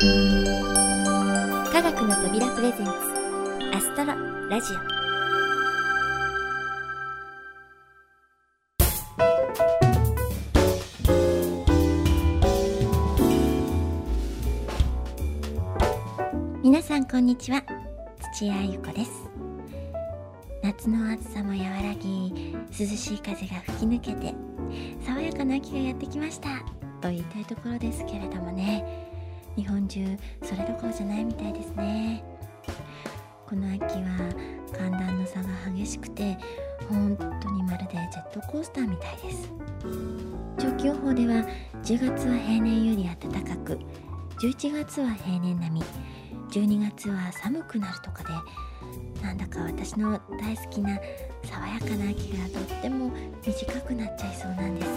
科学の扉プレゼンツアストロラジオ。皆さんこんにちは。土屋ゆ子です。夏の暑さも和らぎ涼しい風が吹き抜けて爽やかな秋がやってきました。と言いたいところですけれどもね。日本中それどころじゃないみたいですね。この秋は寒暖の差が激しくて本当にまるでジェットコースターみたいです。長期予報では10月は平年より暖かく11月は平年並み12月は寒くなるとかでなんだか私の大好きな爽やかな秋がとっても短くなっちゃいそうなんです、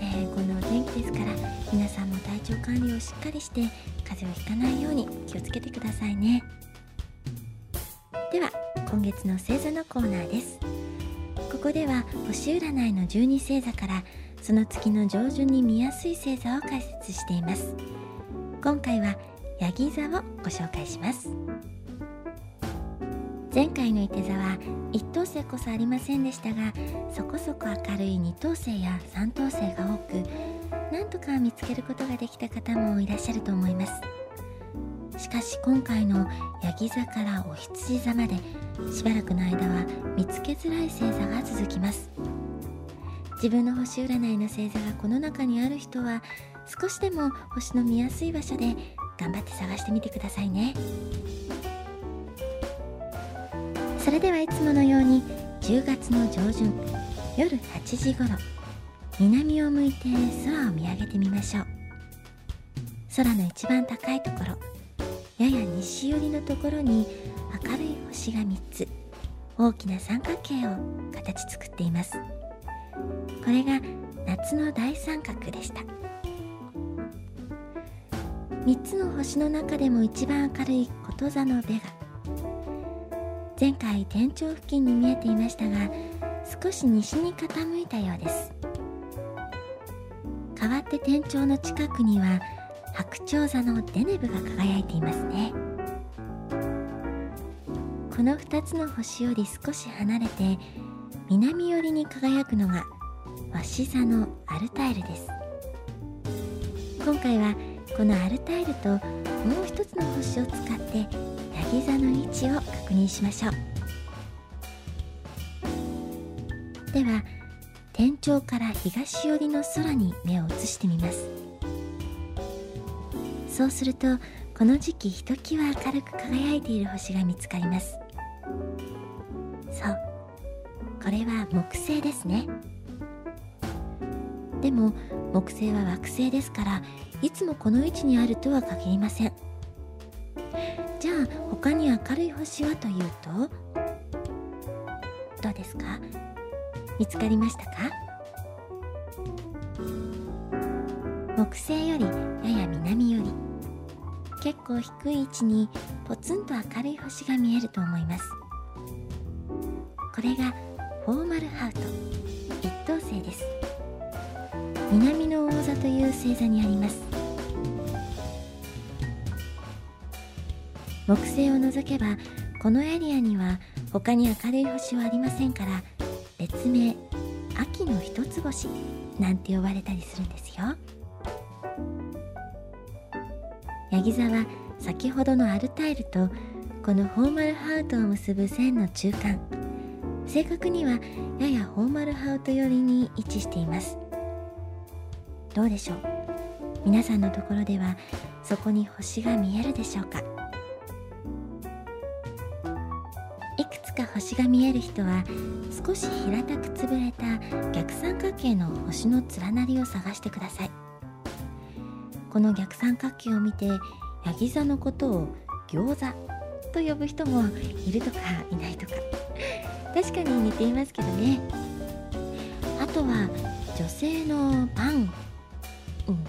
えー、このお天気ですから皆さんも体調管理をしっかりして風邪をひかないように気をつけてくださいね。では今月の星座のコーナーです。ここでは星占いの12星座からその月の上旬に見やすい星座を解説しています。今回はヤギ座をご紹介します。前回のいて座は1等星こそありませんでしたがそこそこ明るい2等星や3等星が多くなんとか見つけることができた方もいらっしゃると思います。しかし今回のヤギ座からお羊座までしばらくの間は見つけづらい星座が続きます。自分の星占いの星座がこの中にある人は少しでも星の見やすい場所で頑張って探してみてくださいね。それではいつものように10月の上旬夜8時頃南を向いて空を見上げてみましょう。空の一番高いところやや西寄りのところに明るい星が3つ大きな三角形を形作っています。これが夏の大三角でした。3つの星の中でも一番明るいこと座のベガ。前回天頂付近に見えていましたが少し西に傾いたようです。代わって天頂の近くには白鳥座のデネブが輝いていますね。この2つの星より少し離れて南寄りに輝くのが鷲座のアルタイルです。今回はこのアルタイルともう一つの星を使ってヤギ座の位置を確認しましょう。では天頂から東寄りの空に目を移してみます。そうするとこの時期ひときわ明るく輝いている星が見つかります。そう。これは木星ですね。でも木星は惑星ですからいつもこの位置にあるとは限りません。じゃあ他に明るい星はというとどうですか？見つかりましたか？木星よりやや南より結構低い位置にポツンと明るい星が見えると思います。これがフォーマルハウト一等星です。南の魚座という星座にあります。木星を除けばこのエリアには他に明るい星はありませんから別名秋の一つ星なんて呼ばれたりするんですよ。ヤギ座は先ほどのアルタイルとこのフォーマルハウトを結ぶ線の中間。正確にはややフォーマルハウト寄りに位置しています。どうでしょう？皆さんのところではそこに星が見えるでしょうか？いくつか星が見える人は少し平たく潰れた逆三角形の星の連なりを探してください。この逆三角形を見てヤギ座のことを餃子と呼ぶ人もいるとかいないとか。確かに似ていますけどね。あとは女性のパンうん。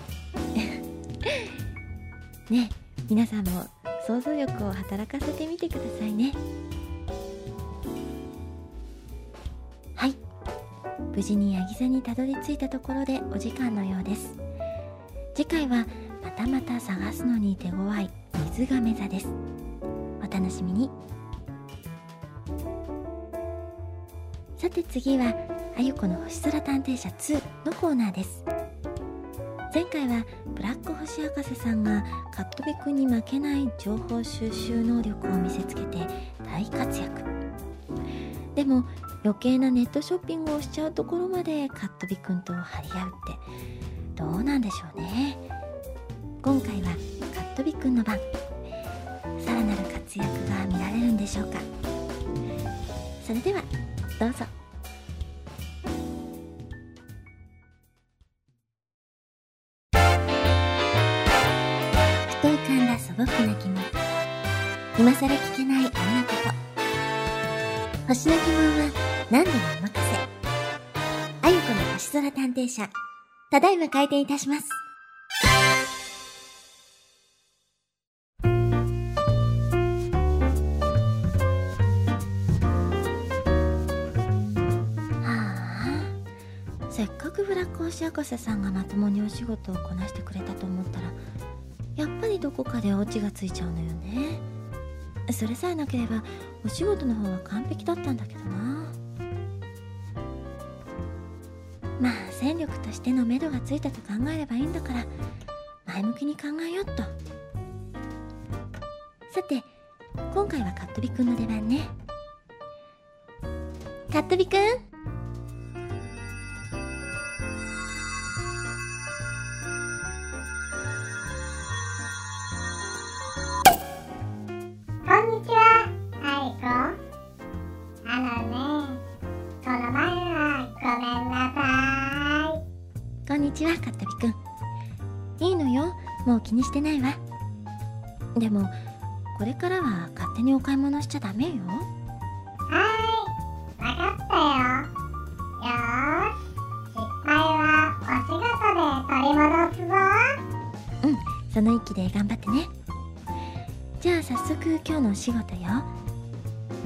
ね皆さんも想像力を働かせてみてくださいね。無事にヤギ座にたどり着いたところでお時間のようです。次回はまたまた探すのに手強い水亀座です。お楽しみに。さて次はあゆこの星空探偵社2のコーナーです。前回はブラック星博士さんがカットビくんに負けない情報収集能力を見せつけて大活躍。でも余計なネットショッピングをしちゃうところまでカットビくんと張り合うってどうなんでしょうね。今回はカットビくんの番さらなる活躍が見られるんでしょうか。それではどうぞ。ふと浮かんだ素朴な疑問。今更聞けないあんなこと。星の疑問は何でもお任せ。あゆこの星空探偵社ただいま開店いたします。はあ。せっかくブラック星博士さんがまともにお仕事をこなしてくれたと思ったらやっぱりどこかでオチがついちゃうのよね。それさえなければお仕事の方は完璧だったんだけどな。まあ戦力としてのめどがついたと考えればいいんだから前向きに考えよっと。さて今回はカットビくんの出番ね。カットビくん！気にしてないわ。でもこれからは勝手にお買い物しちゃダメよ。はーい、わかったよ。よーし、失敗はお仕事で取り戻すぞ。その意気で頑張ってね。じゃあ早速今日のお仕事よ。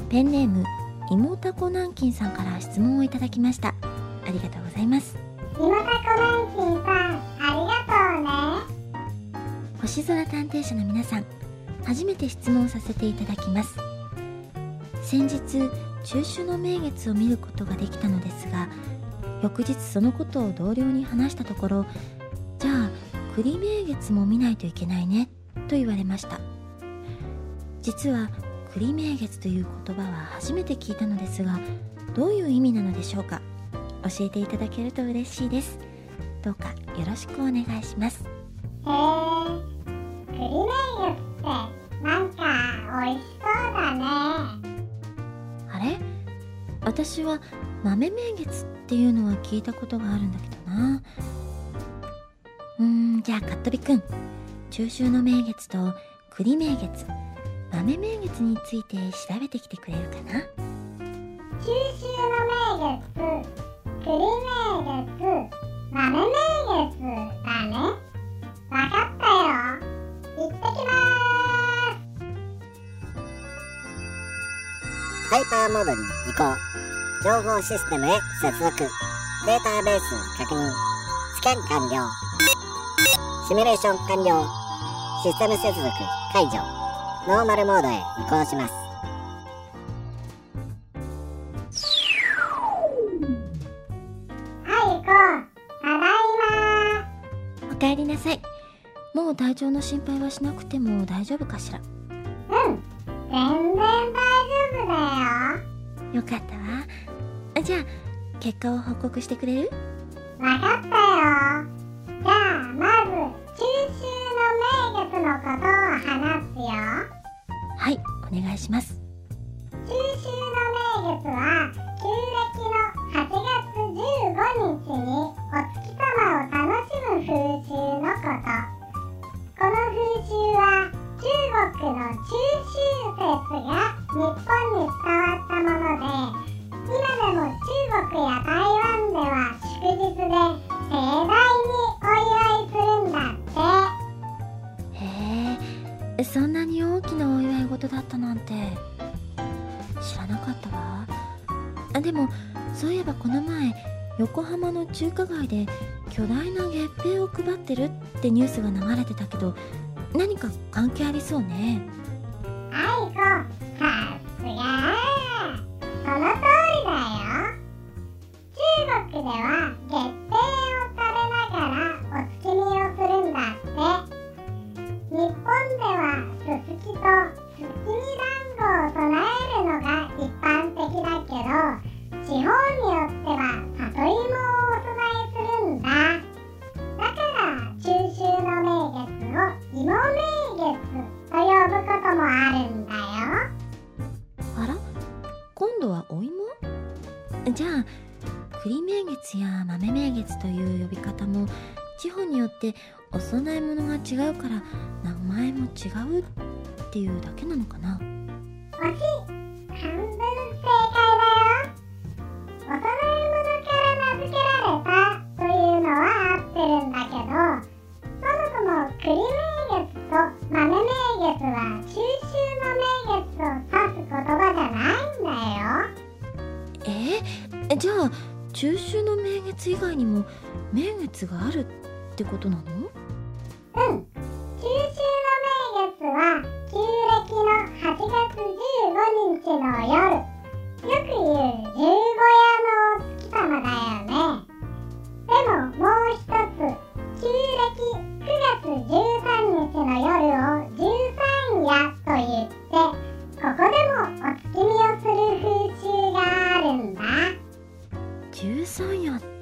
ペンネーム妹子南京さんから質問をいただきました。ありがとうございます。さん。星空探偵社の皆さん初めて質問させていただきます。先日中秋の名月を見ることができたのですが翌日そのことを同僚に話したところじゃあ栗名月も見ないといけないねと言われました。実は栗名月という言葉は初めて聞いたのですがどういう意味なのでしょうか教えていただけると嬉しいです。どうかよろしくお願いします。へー、栗名月ってなんか美味しそうだね。あれ？私は豆名月っていうのは聞いたことがあるんだけどな。うーんじゃあカットビくん中秋の名月と栗名月。豆名月について調べてきてくれるかな？中秋の名月、栗名月、豆名月だね。わかっハイパーモードに移行。情報システムへ接続。データベース確認。スキャン完了。シミュレーション完了。システム接続解除。ノーマルモードへ移行します。あいこ、ただいまおかえりなさいもう体調の心配はしなくても大丈夫かしら？うん、全然大丈夫だよ。よかったわあじゃあ結果を報告してくれる？わかったよ。じゃあ、まず、中秋の名月のことを話すよ。はいお願いします中秋の名月はが日本に伝わったもので今でも中国や台湾では祝日で盛大にお祝いするんだって。へえそんなに大きなお祝い事だったなんて。知らなかったわ。あでもそういえばこの前横浜の中華街で巨大な月餅を配ってるってニュースが流れてたけど何か関係ありそうね。あいこじゃあ栗名月や豆名月という呼び方も地方によってお供え物が違うから名前も違うっていうだけなのかな？惜しい半分正解だよ。お供え物から名付けられたというのは合ってるんだけどそもそも栗え、じゃあ中秋の名月以外にも名月があるってことなの？うん。中秋の名月は旧暦の8月15日の夜。よく言う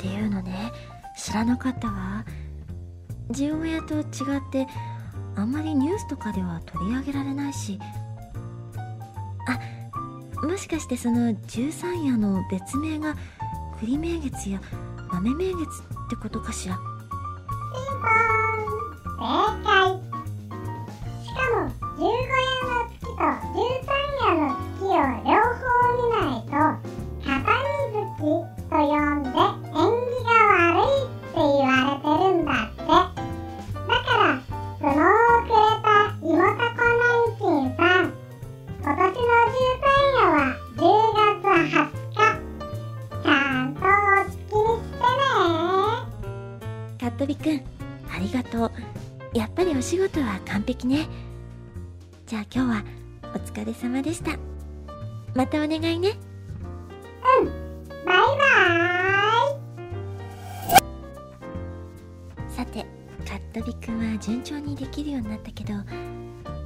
っていうのね。知らなかったわ。十五夜と違ってあんまりニュースとかでは取り上げられないし。あもしかしてその十三夜の別名が栗名月や豆名月ってことかしら？正解。しかも十五夜の月と十三夜の月を両ね。じゃあ今日はお疲れ様でした。またお願いね。バイバさてかっとびくんは順調にできるようになったけど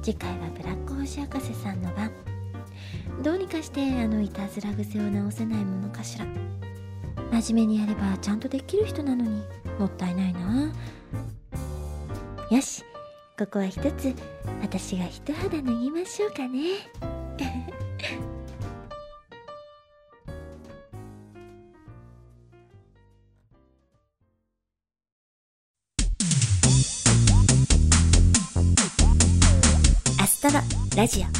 次回はブラック星博士さんの番。どうにかしてあのいたずら癖を直せないものかしら。真面目にやればちゃんとできる人なのにもったいないな。よしここは一つ私が一肌脱ぎましょうかね。アストロラジオ。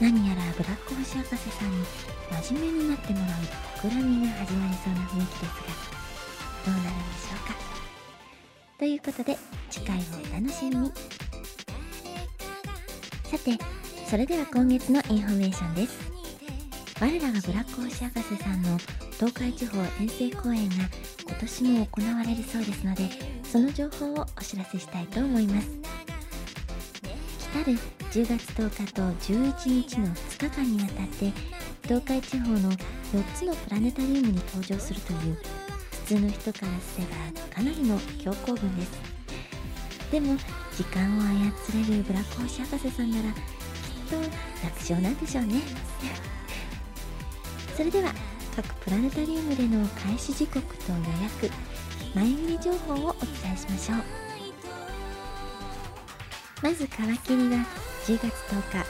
何やらブラック星博士さんに真面目になってもらう企みが始まりそうな雰囲気ですがどうなるんでしょうか？ということで次回をお楽しみに。さてそれでは今月のインフォメーションです。我らがブラック星博士さんの東海地方遠征公演が今年も行われるそうですのでその情報をお知らせしたいと思います。る10月10日と11日の2日間にわたって東海地方の4つのプラネタリウムに登場するという普通の人からすればかなりの強行軍です。でも時間を操れるブラック星博士さんならきっと楽勝なんでしょうね。それでは各プラネタリウムでの開始時刻と予約前売り情報をお伝えしましょう。まず皮切りは10月10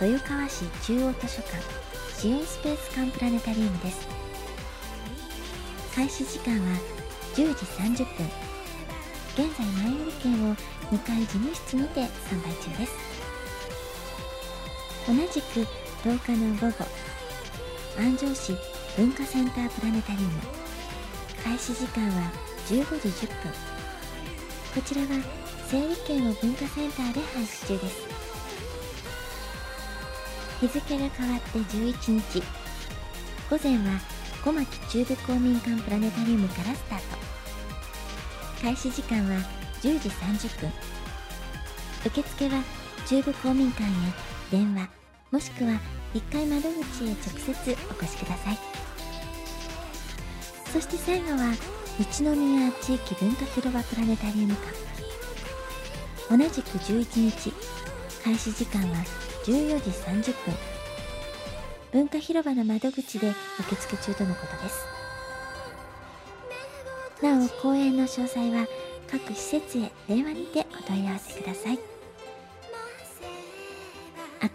日豊川市中央図書館シオンスペース館プラネタリウムです。開始時間は10時30分。現在前売り券を2階事務室にて販売中です。同じく10日の午後安城市文化センタープラネタリウム。開始時間は15時10分。こちらは整理券を文化センターで配布中です。日付が変わって11日。午前は小牧中部公民館プラネタリウムからスタート。開始時間は10時30分。受付は中部公民館へ電話もしくは1階窓口へ直接お越しください。そして最後は一宮地域文化広場プラネタリウム館。同じく11日開始時間は14時30分。文化広場の窓口で受付中とのことです。なお公演の詳細は各施設へ電話にてお問い合わせください。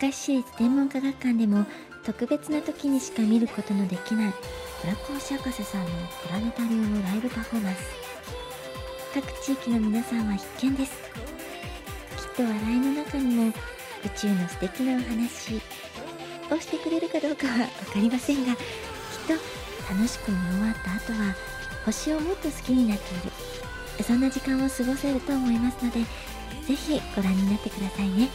明石市立天文科学館でも特別な時にしか見ることのできない村越博士さんのプラネタリウムライブパフォーマンス。各地域の皆さんは必見です。と笑いの中にも宇宙の素敵なお話をしてくれるかどうかは分かりませんがきっと楽しく見終わった後は星をもっと好きになっているそんな時間を過ごせると思いますのでぜひご覧になってくださいね。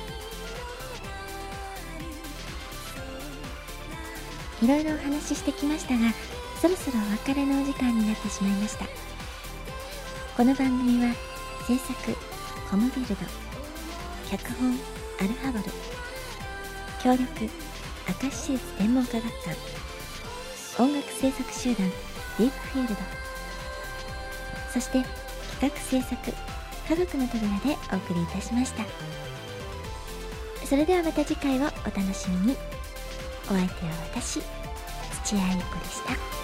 いろいろお話ししてきましたがそろそろお別れのお時間になってしまいました。この番組は制作コムビルド脚本アルファボル。協力明石市立天文科学館音楽制作集団ディープフィールド。そして企画制作科学の扉でお送りいたしました。それではまた次回をお楽しみに。お相手は私土屋ゆ子でした。